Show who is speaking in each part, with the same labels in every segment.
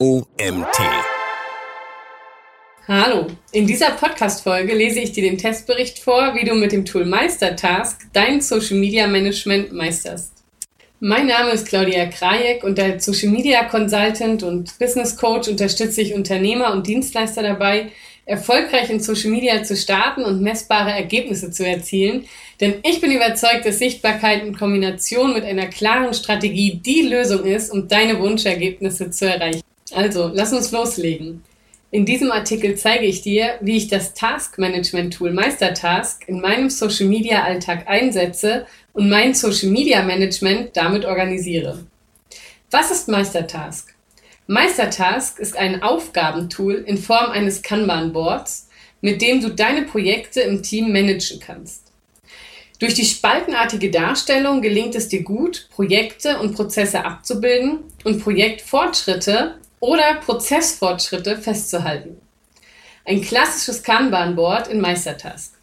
Speaker 1: OMT.
Speaker 2: Hallo, in dieser Podcast-Folge lese ich dir den Testbericht vor, wie du mit dem Tool Meistertask dein Social Media Management meisterst. Mein Name ist Claudia Krajek und als Social Media Consultant und Business Coach unterstütze ich Unternehmer und Dienstleister dabei, erfolgreich in Social Media zu starten und messbare Ergebnisse zu erzielen. Denn ich bin überzeugt, dass Sichtbarkeit in Kombination mit einer klaren Strategie die Lösung ist, um deine Wunschergebnisse zu erreichen. Also, lass uns loslegen. In diesem Artikel zeige ich dir, wie ich das Task Management Tool Meistertask in meinem Social Media Alltag einsetze und mein Social Media Management damit organisiere. Was ist Meistertask? Meistertask ist ein Aufgabentool in Form eines Kanban-Boards, mit dem du deine Projekte im Team managen kannst. Durch die spaltenartige Darstellung gelingt es dir gut, Projekte und Prozesse abzubilden und Projektfortschritte oder Prozessfortschritte festzuhalten. Ein klassisches Kanban-Board in Meistertask.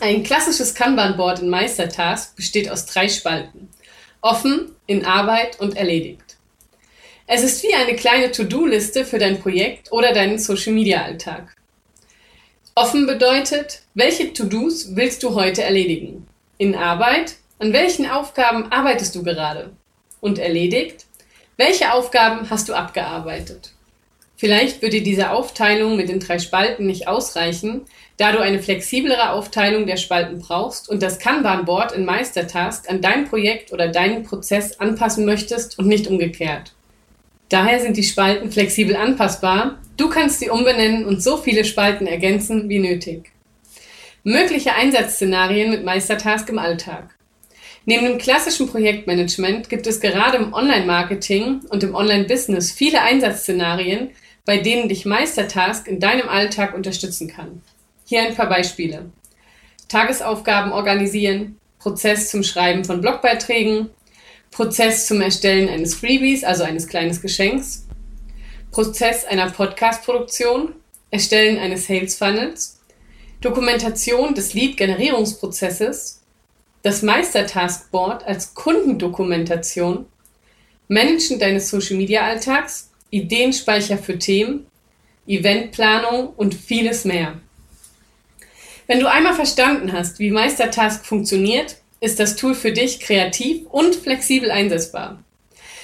Speaker 2: Ein klassisches Kanban-Board in Meistertask besteht aus drei Spalten. Offen, in Arbeit und erledigt. Es ist wie eine kleine To-Do-Liste für dein Projekt oder deinen Social-Media-Alltag. Offen bedeutet, welche To-Dos willst du heute erledigen? In Arbeit, an welchen Aufgaben arbeitest du gerade? Und erledigt, welche Aufgaben hast du abgearbeitet? Vielleicht dir diese Aufteilung mit den drei Spalten nicht ausreichen, da du eine flexiblere Aufteilung der Spalten brauchst und das Kanban-Board in Meistertask an dein Projekt oder deinen Prozess anpassen möchtest und nicht umgekehrt. Daher sind die Spalten flexibel anpassbar, du kannst sie umbenennen und so viele Spalten ergänzen wie nötig. Mögliche Einsatzszenarien mit Meistertask im Alltag. Neben dem klassischen Projektmanagement gibt es gerade im Online-Marketing und im Online-Business viele Einsatzszenarien, bei denen dich Meistertask in deinem Alltag unterstützen kann. Hier ein paar Beispiele. Tagesaufgaben organisieren, Prozess zum Schreiben von Blogbeiträgen, Prozess zum Erstellen eines Freebies, also eines kleinen Geschenks, Prozess einer Podcast-Produktion, Erstellen eines Sales Funnels, Dokumentation des Lead-Generierungsprozesses, das Meistertaskboard als Kundendokumentation, Managen deines Social-Media-Alltags, Ideenspeicher für Themen, Eventplanung und vieles mehr. Wenn du einmal verstanden hast, wie Meistertask funktioniert, ist das Tool für dich kreativ und flexibel einsetzbar.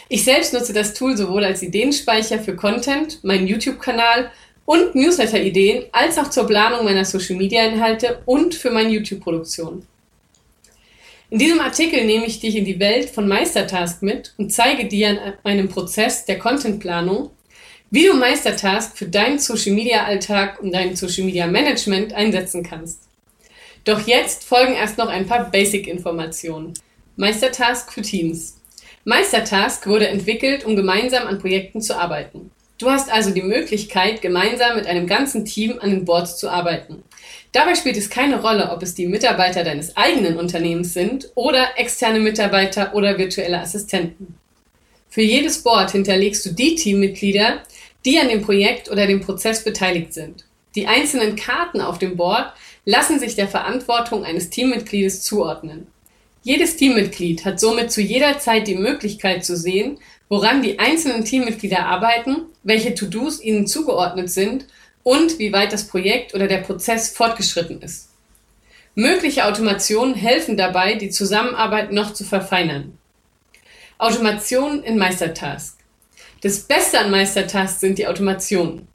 Speaker 2: Ich selbst nutze das Tool sowohl als Ideenspeicher für Content, meinen YouTube-Kanal und Newsletter-Ideen, als auch zur Planung meiner Social-Media-Inhalte und für meine YouTube-Produktion. In diesem Artikel nehme ich dich in die Welt von Meistertask mit und zeige dir an einem Prozess der Contentplanung, wie du Meistertask für deinen Social Media Alltag und dein Social Media Management einsetzen kannst. Doch jetzt folgen erst noch ein paar Basic-Informationen. Meistertask für Teams. Meistertask wurde entwickelt, um gemeinsam an Projekten zu arbeiten. Du hast also die Möglichkeit, gemeinsam mit einem ganzen Team an den Boards zu arbeiten. Dabei spielt es keine Rolle, ob es die Mitarbeiter deines eigenen Unternehmens sind oder externe Mitarbeiter oder virtuelle Assistenten. Für jedes Board hinterlegst du die Teammitglieder, die an dem Projekt oder dem Prozess beteiligt sind. Die einzelnen Karten auf dem Board lassen sich der Verantwortung eines Teammitgliedes zuordnen. Jedes Teammitglied hat somit zu jeder Zeit die Möglichkeit zu sehen, woran die einzelnen Teammitglieder arbeiten, welche To-Dos ihnen zugeordnet sind und wie weit das Projekt oder der Prozess fortgeschritten ist. Mögliche Automationen helfen dabei, die Zusammenarbeit noch zu verfeinern. Automation in Meistertask. Das Beste an Meistertask sind die Automationen.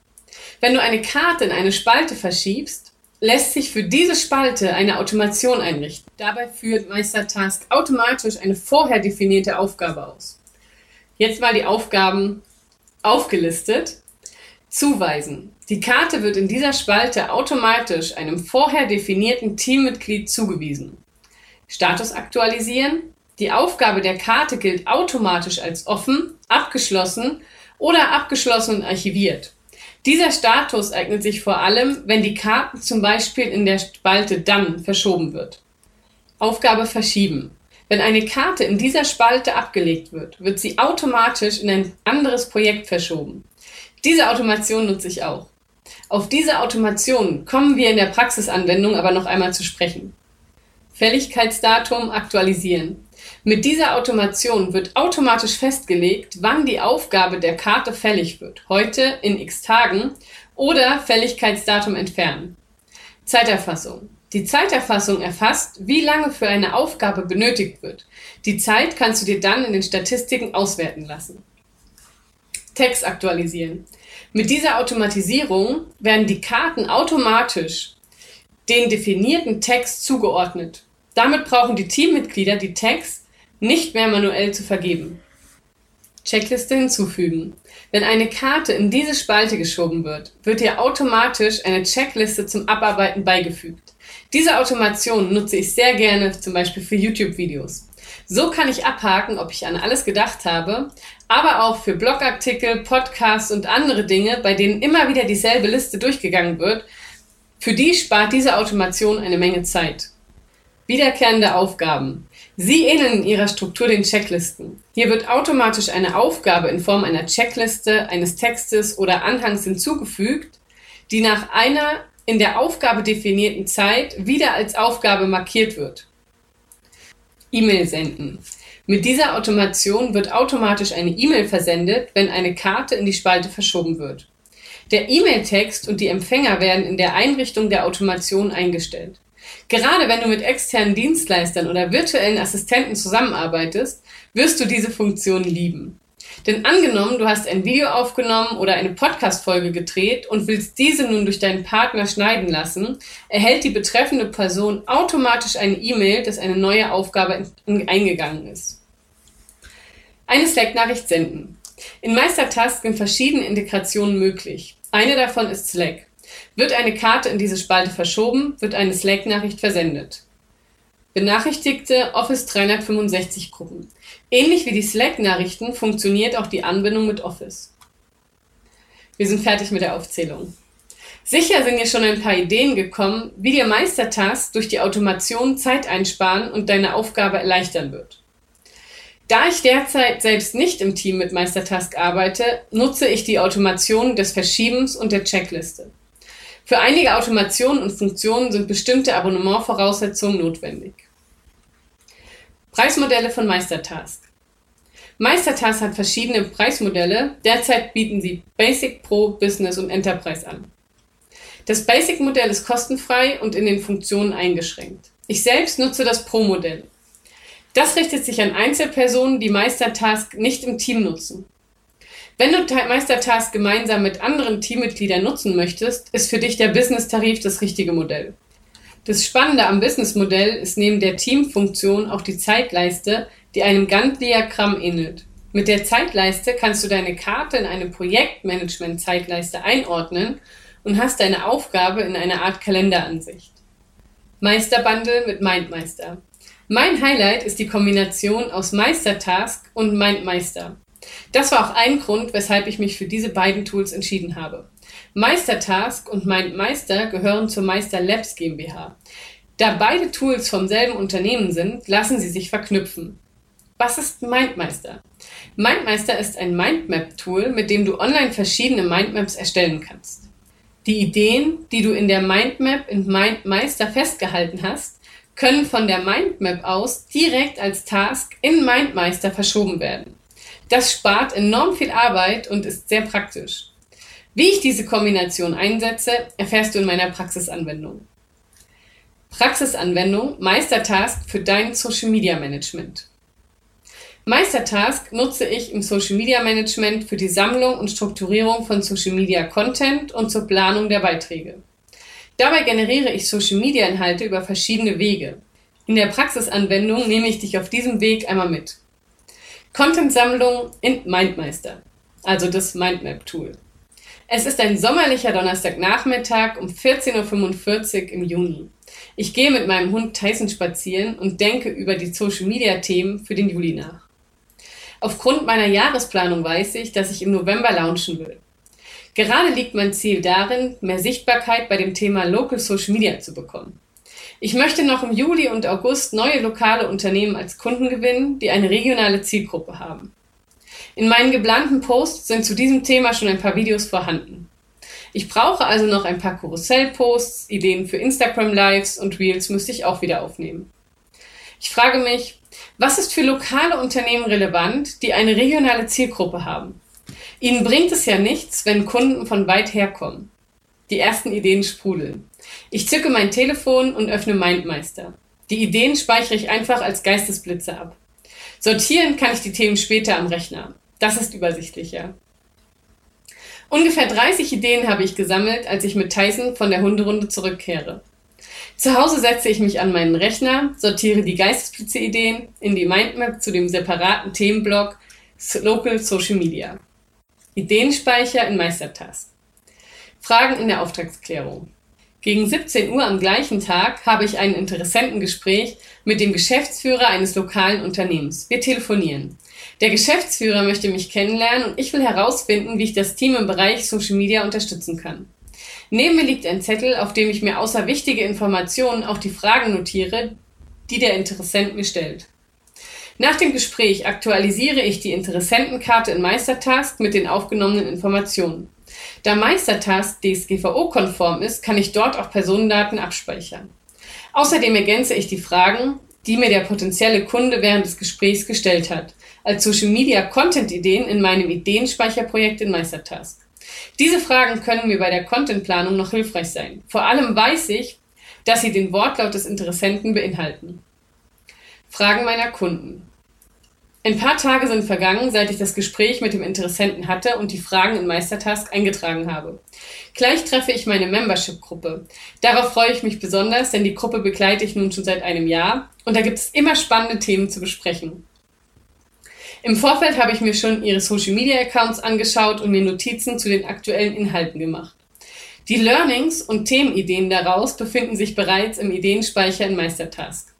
Speaker 2: Wenn du eine Karte in eine Spalte verschiebst, lässt sich für diese Spalte eine Automation einrichten. Dabei führt Meistertask automatisch eine vorher definierte Aufgabe aus. Jetzt mal die Aufgaben aufgelistet. Zuweisen. Die Karte wird in dieser Spalte automatisch einem vorher definierten Teammitglied zugewiesen. Status aktualisieren. Die Aufgabe der Karte gilt automatisch als offen, abgeschlossen oder abgeschlossen und archiviert. Dieser Status eignet sich vor allem, wenn die Karte zum Beispiel in der Spalte Dann verschoben wird. Aufgabe verschieben. Wenn eine Karte in dieser Spalte abgelegt wird, wird sie automatisch in ein anderes Projekt verschoben. Diese Automation nutze ich auch. Auf diese Automation kommen wir in der Praxisanwendung aber noch einmal zu sprechen. Fälligkeitsdatum aktualisieren. Mit dieser Automation wird automatisch festgelegt, wann die Aufgabe der Karte fällig wird. Heute in x Tagen oder Fälligkeitsdatum entfernen. Zeiterfassung. Die Zeiterfassung erfasst, wie lange für eine Aufgabe benötigt wird. Die Zeit kannst du dir dann in den Statistiken auswerten lassen. Text aktualisieren. Mit dieser Automatisierung werden die Karten automatisch den definierten Text zugeordnet. Damit brauchen die Teammitglieder die Tags nicht mehr manuell zu vergeben. Checkliste hinzufügen. Wenn eine Karte in diese Spalte geschoben wird, wird ihr automatisch eine Checkliste zum Abarbeiten beigefügt. Diese Automation nutze ich sehr gerne, zum Beispiel für YouTube-Videos. So kann ich abhaken, ob ich an alles gedacht habe, aber auch für Blogartikel, Podcasts und andere Dinge, bei denen immer wieder dieselbe Liste durchgegangen wird. Für die spart diese Automation eine Menge Zeit. Wiederkehrende Aufgaben. Sie ähneln in ihrer Struktur den Checklisten. Hier wird automatisch eine Aufgabe in Form einer Checkliste, eines Textes oder Anhangs hinzugefügt, die nach einer in der Aufgabe definierten Zeit wieder als Aufgabe markiert wird. E-Mail senden. Mit dieser Automation wird automatisch eine E-Mail versendet, wenn eine Karte in die Spalte verschoben wird. Der E-Mail-Text und die Empfänger werden in der Einrichtung der Automation eingestellt. Gerade wenn du mit externen Dienstleistern oder virtuellen Assistenten zusammenarbeitest, wirst du diese Funktion lieben. Denn angenommen, du hast ein Video aufgenommen oder eine Podcast-Folge gedreht und willst diese nun durch deinen Partner schneiden lassen, erhält die betreffende Person automatisch eine E-Mail, dass eine neue Aufgabe eingegangen ist. Eine Slack-Nachricht senden. In Meistertask sind verschiedene Integrationen möglich. Eine davon ist Slack. Wird eine Karte in diese Spalte verschoben, wird eine Slack-Nachricht versendet. Benachrichtigte Office 365 Gruppen. Ähnlich wie die Slack-Nachrichten funktioniert auch die Anbindung mit Office. Wir sind fertig mit der Aufzählung. Sicher sind dir schon ein paar Ideen gekommen, wie dir Meistertask durch die Automation Zeit einsparen und deine Aufgabe erleichtern wird. Da ich derzeit selbst nicht im Team mit Meistertask arbeite, nutze ich die Automation des Verschiebens und der Checkliste. Für einige Automationen und Funktionen sind bestimmte Abonnementvoraussetzungen notwendig. Preismodelle von Meistertask. Meistertask hat verschiedene Preismodelle. Derzeit bieten sie Basic, Pro, Business und Enterprise an. Das Basic-Modell ist kostenfrei und in den Funktionen eingeschränkt. Ich selbst nutze das Pro-Modell. Das richtet sich an Einzelpersonen, die Meistertask nicht im Team nutzen. Wenn du Meistertask gemeinsam mit anderen Teammitgliedern nutzen möchtest, ist für dich der Business-Tarif das richtige Modell. Das Spannende am Businessmodell ist neben der Teamfunktion auch die Zeitleiste, die einem Gantt-Diagramm ähnelt. Mit der Zeitleiste kannst du deine Karte in eine Projektmanagement-Zeitleiste einordnen und hast deine Aufgabe in einer Art Kalenderansicht. Meisterbundle mit Mindmeister. Mein Highlight ist die Kombination aus Meistertask und Mindmeister. Das war auch ein Grund, weshalb ich mich für diese beiden Tools entschieden habe. Meistertask und MindMeister gehören zur Meister Labs GmbH. Da beide Tools vom selben Unternehmen sind, lassen sie sich verknüpfen. Was ist MindMeister? MindMeister ist ein Mindmap-Tool, mit dem du online verschiedene Mindmaps erstellen kannst. Die Ideen, die du in der Mindmap in MindMeister festgehalten hast, können von der Mindmap aus direkt als Task in MindMeister verschoben werden. Das spart enorm viel Arbeit und ist sehr praktisch. Wie ich diese Kombination einsetze, erfährst du in meiner Praxisanwendung. Praxisanwendung Meistertask für dein Social Media Management. Meistertask nutze ich im Social Media Management für die Sammlung und Strukturierung von Social Media Content und zur Planung der Beiträge. Dabei generiere ich Social Media Inhalte über verschiedene Wege. In der Praxisanwendung nehme ich dich auf diesem Weg einmal mit. Content-Sammlung in MindMeister, also das Mindmap-Tool. Es ist ein sommerlicher Donnerstagnachmittag um 14.45 Uhr im Juni. Ich gehe mit meinem Hund Tyson spazieren und denke über die Social-Media-Themen für den Juli nach. Aufgrund meiner Jahresplanung weiß ich, dass ich im November launchen will. Gerade liegt mein Ziel darin, mehr Sichtbarkeit bei dem Thema Local Social Media zu bekommen. Ich möchte noch im Juli und August neue lokale Unternehmen als Kunden gewinnen, die eine regionale Zielgruppe haben. In meinen geplanten Posts sind zu diesem Thema schon ein paar Videos vorhanden. Ich brauche also noch ein paar Karussell-Posts, Ideen für Instagram Lives und Reels müsste ich auch wieder aufnehmen. Ich frage mich, was ist für lokale Unternehmen relevant, die eine regionale Zielgruppe haben? Ihnen bringt es ja nichts, wenn Kunden von weit her kommen. Die ersten Ideen sprudeln. Ich zücke mein Telefon und öffne Mindmeister. Die Ideen speichere ich einfach als Geistesblitze ab. Sortieren kann ich die Themen später am Rechner. Das ist übersichtlicher. Ungefähr 30 Ideen habe ich gesammelt, als ich mit Tyson von der Hunderunde zurückkehre. Zu Hause setze ich mich an meinen Rechner, sortiere die Geistesblitze-Ideen in die Mindmap zu dem separaten Themenblock Local Social Media. Ideenspeicher in Meistertask. Fragen in der Auftragsklärung. Gegen 17 Uhr am gleichen Tag habe ich ein Interessentengespräch mit dem Geschäftsführer eines lokalen Unternehmens. Wir telefonieren. Der Geschäftsführer möchte mich kennenlernen und ich will herausfinden, wie ich das Team im Bereich Social Media unterstützen kann. Neben mir liegt ein Zettel, auf dem ich mir außer wichtige Informationen auch die Fragen notiere, die der Interessent mir stellt. Nach dem Gespräch aktualisiere ich die Interessentenkarte in Meistertask mit den aufgenommenen Informationen. Da Meistertask DSGVO-konform ist, kann ich dort auch Personendaten abspeichern. Außerdem ergänze ich die Fragen, die mir der potenzielle Kunde während des Gesprächs gestellt hat, als Social Media Content Ideen in meinem Ideenspeicherprojekt in Meistertask. Diese Fragen können mir bei der Contentplanung noch hilfreich sein. Vor allem weiß ich, dass sie den Wortlaut des Interessenten beinhalten. Fragen meiner Kunden. Ein paar Tage sind vergangen, seit ich das Gespräch mit dem Interessenten hatte und die Fragen in Meistertask eingetragen habe. Gleich treffe ich meine Membership-Gruppe. Darauf freue ich mich besonders, denn die Gruppe begleite ich nun schon seit einem Jahr und da gibt es immer spannende Themen zu besprechen. Im Vorfeld habe ich mir schon ihre Social-Media-Accounts angeschaut und mir Notizen zu den aktuellen Inhalten gemacht. Die Learnings und Themenideen daraus befinden sich bereits im Ideenspeicher in Meistertask.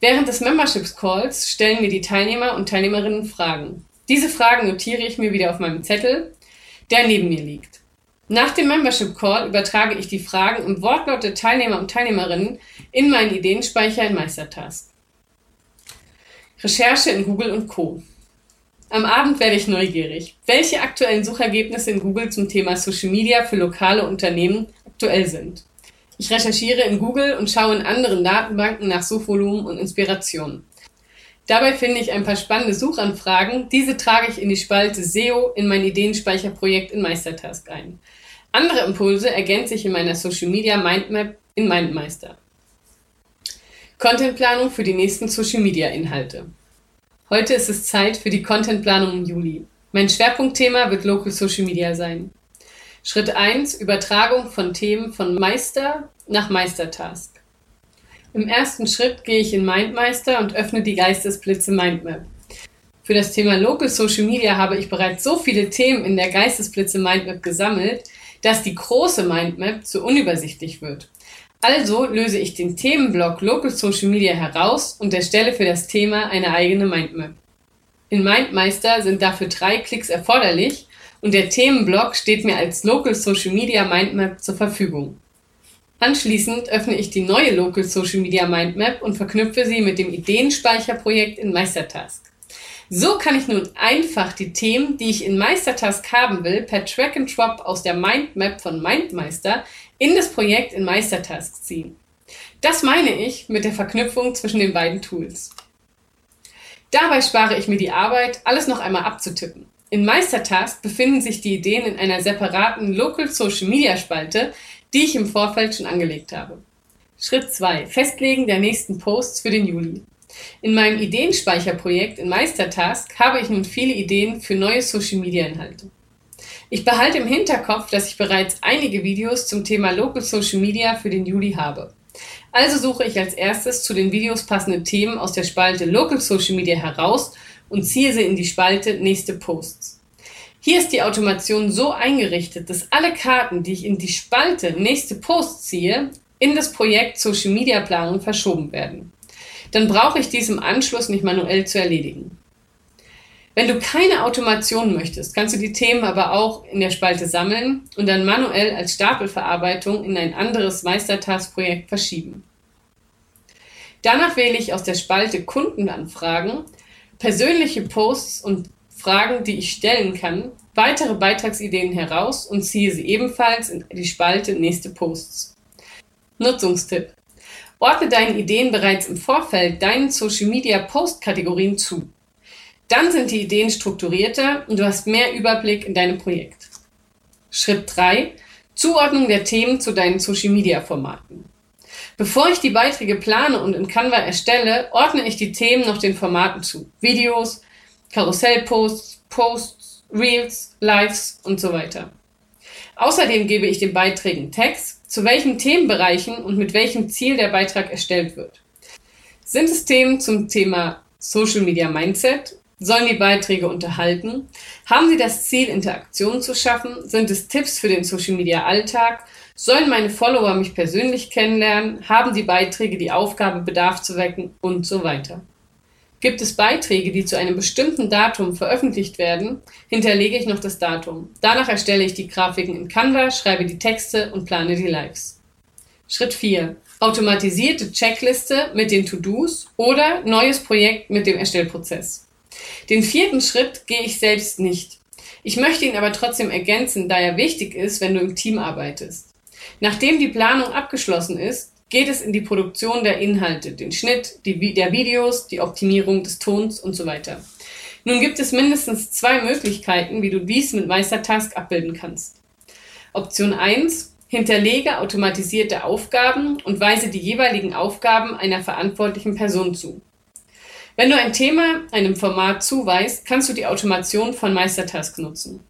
Speaker 2: Während des Memberships Calls stellen mir die Teilnehmer und Teilnehmerinnen Fragen. Diese Fragen notiere ich mir wieder auf meinem Zettel, der neben mir liegt. Nach dem Membership Call übertrage ich die Fragen im Wortlaut der Teilnehmer und Teilnehmerinnen in meinen Ideenspeicher in Meistertask. Recherche in Google und Co. Am Abend werde ich neugierig, welche aktuellen Suchergebnisse in Google zum Thema Social Media für lokale Unternehmen aktuell sind. Ich recherchiere in Google und schaue in anderen Datenbanken nach Suchvolumen und Inspirationen. Dabei finde ich ein paar spannende Suchanfragen. Diese trage ich in die Spalte SEO in mein Ideenspeicherprojekt in Meistertask ein. Andere Impulse ergänze ich in meiner Social Media Mindmap in Mindmeister. Contentplanung für die nächsten Social Media Inhalte. Heute ist es Zeit für die Contentplanung im Juli. Mein Schwerpunktthema wird Local Social Media sein. Schritt 1. Übertragung von Themen von Meister nach Meistertask. Im ersten Schritt gehe ich in Mindmeister und öffne die Geistesblitze Mindmap. Für das Thema Local Social Media habe ich bereits so viele Themen in der Geistesblitze Mindmap gesammelt, dass die große Mindmap zu unübersichtlich wird. Also löse ich den Themenblock Local Social Media heraus und erstelle für das Thema eine eigene Mindmap. In Mindmeister sind dafür drei Klicks erforderlich und der Themenblock steht mir als Local Social Media Mindmap zur Verfügung. Anschließend öffne ich die neue Local Social Media Mindmap und verknüpfe sie mit dem Ideenspeicherprojekt in Meistertask. So kann ich nun einfach die Themen, die ich in Meistertask haben will, per Track and Drop aus der Mindmap von Mindmeister in das Projekt in Meistertask ziehen. Das meine ich mit der Verknüpfung zwischen den beiden Tools. Dabei spare ich mir die Arbeit, alles noch einmal abzutippen. In Meistertask befinden sich die Ideen in einer separaten Local Social Media Spalte, die ich im Vorfeld schon angelegt habe. Schritt 2. Festlegen der nächsten Posts für den Juli. In meinem Ideenspeicherprojekt in Meistertask habe ich nun viele Ideen für neue Social Media Inhalte. Ich behalte im Hinterkopf, dass ich bereits einige Videos zum Thema Local Social Media für den Juli habe. Also suche ich als erstes zu den Videos passende Themen aus der Spalte Local Social Media heraus und ziehe sie in die Spalte Nächste Posts. Hier ist die Automation so eingerichtet, dass alle Karten, die ich in die Spalte Nächste Posts ziehe, in das Projekt Social Media Planung verschoben werden. Dann brauche ich dies im Anschluss nicht manuell zu erledigen. Wenn du keine Automation möchtest, kannst du die Themen aber auch in der Spalte sammeln und dann manuell als Stapelverarbeitung in ein anderes Meistertask-Projekt verschieben. Danach wähle ich aus der Spalte Kundenanfragen persönliche Posts und Fragen, die ich stellen kann, weitere Beitragsideen heraus und ziehe sie ebenfalls in die Spalte Nächste Posts. Nutzungstipp. Ordne deinen Ideen bereits im Vorfeld deinen Social Media Post Kategorien zu. Dann sind die Ideen strukturierter und du hast mehr Überblick in deinem Projekt. Schritt 3. Zuordnung der Themen zu deinen Social Media Formaten. Bevor ich die Beiträge plane und in Canva erstelle, ordne ich die Themen noch den Formaten zu. Videos, Karussellposts, Posts, Reels, Lives und so weiter. Außerdem gebe ich den Beiträgen Text, zu welchen Themenbereichen und mit welchem Ziel der Beitrag erstellt wird. Sind es Themen zum Thema Social Media Mindset? Sollen die Beiträge unterhalten? Haben sie das Ziel, Interaktion zu schaffen? Sind es Tipps für den Social Media Alltag? Sollen meine Follower mich persönlich kennenlernen? Haben die Beiträge die Aufgabe, Bedarf zu wecken? Und so weiter. Gibt es Beiträge, die zu einem bestimmten Datum veröffentlicht werden, hinterlege ich noch das Datum. Danach erstelle ich die Grafiken in Canva, schreibe die Texte und plane die Lives. Schritt 4. Automatisierte Checkliste mit den To-Dos oder neues Projekt mit dem Erstellprozess. Den vierten Schritt gehe ich selbst nicht. Ich möchte ihn aber trotzdem ergänzen, da er wichtig ist, wenn du im Team arbeitest. Nachdem die Planung abgeschlossen ist, geht es in die Produktion der Inhalte, den Schnitt die, der Videos, die Optimierung des Tons und so weiter. Nun gibt es mindestens zwei Möglichkeiten, wie du dies mit Meistertask abbilden kannst. Option 1. Hinterlege automatisierte Aufgaben und weise die jeweiligen Aufgaben einer verantwortlichen Person zu. Wenn du ein Thema einem Format zuweist, kannst du die Automation von Meistertask nutzen.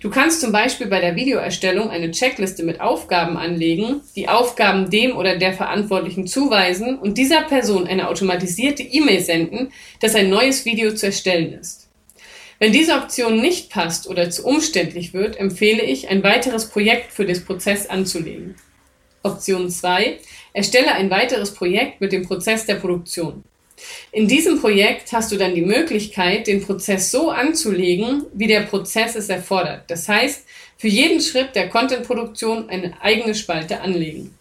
Speaker 2: Du kannst zum Beispiel bei der Videoerstellung eine Checkliste mit Aufgaben anlegen, die Aufgaben dem oder der Verantwortlichen zuweisen und dieser Person eine automatisierte E-Mail senden, dass ein neues Video zu erstellen ist. Wenn diese Option nicht passt oder zu umständlich wird, empfehle ich, ein weiteres Projekt für den Prozess anzulegen. Option 2. Erstelle ein weiteres Projekt mit dem Prozess der Produktion. In diesem Projekt hast du dann die Möglichkeit, den Prozess so anzulegen, wie der Prozess es erfordert. Das heißt, für jeden Schritt der Contentproduktion eine eigene Spalte anlegen.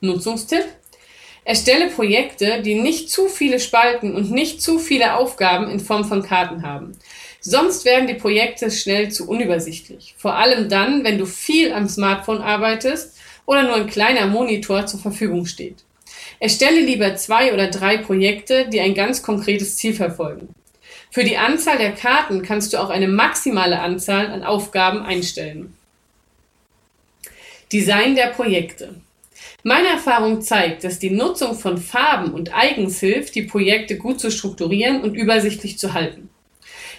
Speaker 2: Nutzungstipp? Erstelle Projekte, die nicht zu viele Spalten und nicht zu viele Aufgaben in Form von Karten haben. Sonst werden die Projekte schnell zu unübersichtlich. Vor allem dann, wenn du viel am Smartphone arbeitest oder nur ein kleiner Monitor zur Verfügung steht. Erstelle lieber zwei oder drei Projekte, die ein ganz konkretes Ziel verfolgen. Für die Anzahl der Karten kannst du auch eine maximale Anzahl an Aufgaben einstellen. Design der Projekte. Meine Erfahrung zeigt, dass die Nutzung von Farben und Eigens hilft, die Projekte gut zu strukturieren und übersichtlich zu halten.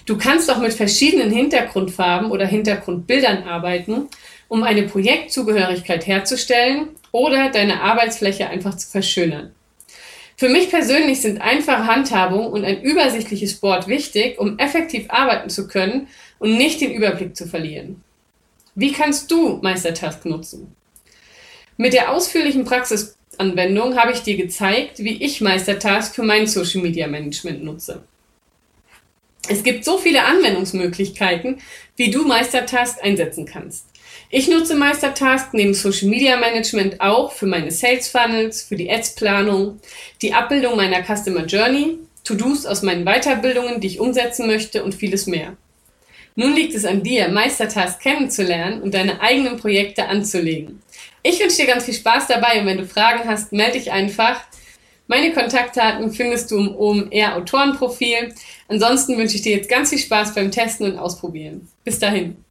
Speaker 2: Du kannst auch mit verschiedenen Hintergrundfarben oder Hintergrundbildern arbeiten, um eine Projektzugehörigkeit herzustellen oder deine Arbeitsfläche einfach zu verschönern. Für mich persönlich sind einfache Handhabung und ein übersichtliches Board wichtig, um effektiv arbeiten zu können und nicht den Überblick zu verlieren. Wie kannst du Meistertask nutzen? Mit der ausführlichen Praxisanwendung habe ich dir gezeigt, wie ich Meistertask für mein Social Media Management nutze. Es gibt so viele Anwendungsmöglichkeiten, wie du Meistertask einsetzen kannst. Ich nutze Meistertask neben Social Media Management auch für meine Sales Funnels, für die Ads-Planung, die Abbildung meiner Customer Journey, To-Dos aus meinen Weiterbildungen, die ich umsetzen möchte und vieles mehr. Nun liegt es an dir, Meistertask kennenzulernen und deine eigenen Projekte anzulegen. Ich wünsche dir ganz viel Spaß dabei und wenn du Fragen hast, melde dich einfach. Meine Kontaktdaten findest du im OMR Autorenprofil. Ansonsten wünsche ich dir jetzt ganz viel Spaß beim Testen und Ausprobieren. Bis dahin.